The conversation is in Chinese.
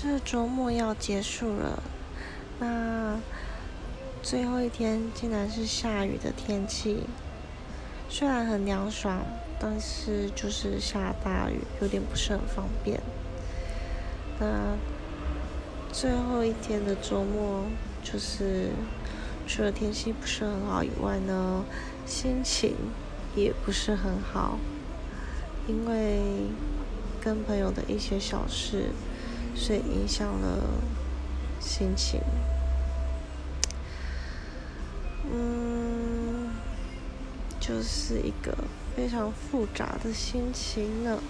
这周末要结束了，那最后一天竟然是下雨的天气。虽然很凉爽，但是就是下大雨，有点不是很方便。那最后一天的周末，就是除了天气不是很好以外呢，心情也不是很好，因为跟朋友的一些小事，所以影响了心情。嗯，就是一个非常复杂的心情呢。